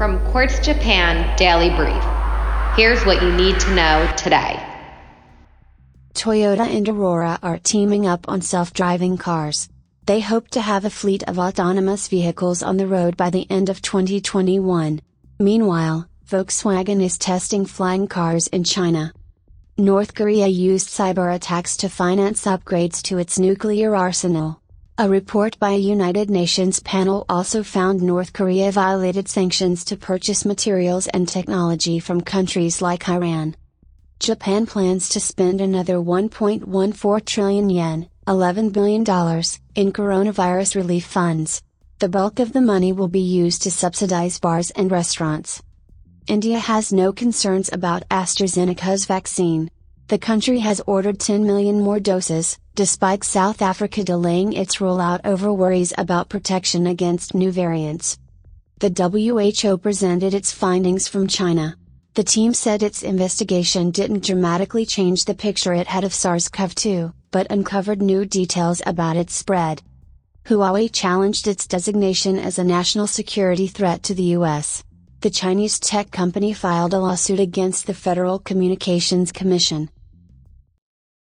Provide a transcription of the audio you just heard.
From Quartz Japan Daily Brief. Here's what you need to know today. Toyota and Aurora are teaming up on self driving cars. They hope to have a fleet of autonomous vehicles on the road by the end of 2021. Meanwhile, Volkswagen is testing flying cars in China. North Korea used cyber attacks to finance upgrades to its nuclear arsenal. A report by a United Nations panel also found North Korea violated sanctions to purchase materials and technology from countries like Iran. Japan plans to spend another 1.14 trillion yen, $11 billion, in coronavirus relief funds. The bulk of the money will be used to subsidize bars and restaurants. India has no concerns about AstraZeneca's vaccine. The country has ordered 10 million more doses, despite South Africa delaying its rollout over worries about protection against new variants. The WHO presented its findings from China. The team said its investigation didn't dramatically change the picture it had of SARS CoV 2, but uncovered new details about its spread. Huawei challenged its designation as a national security threat to the US. The Chinese tech company filed a lawsuit against the Federal Communications Commission,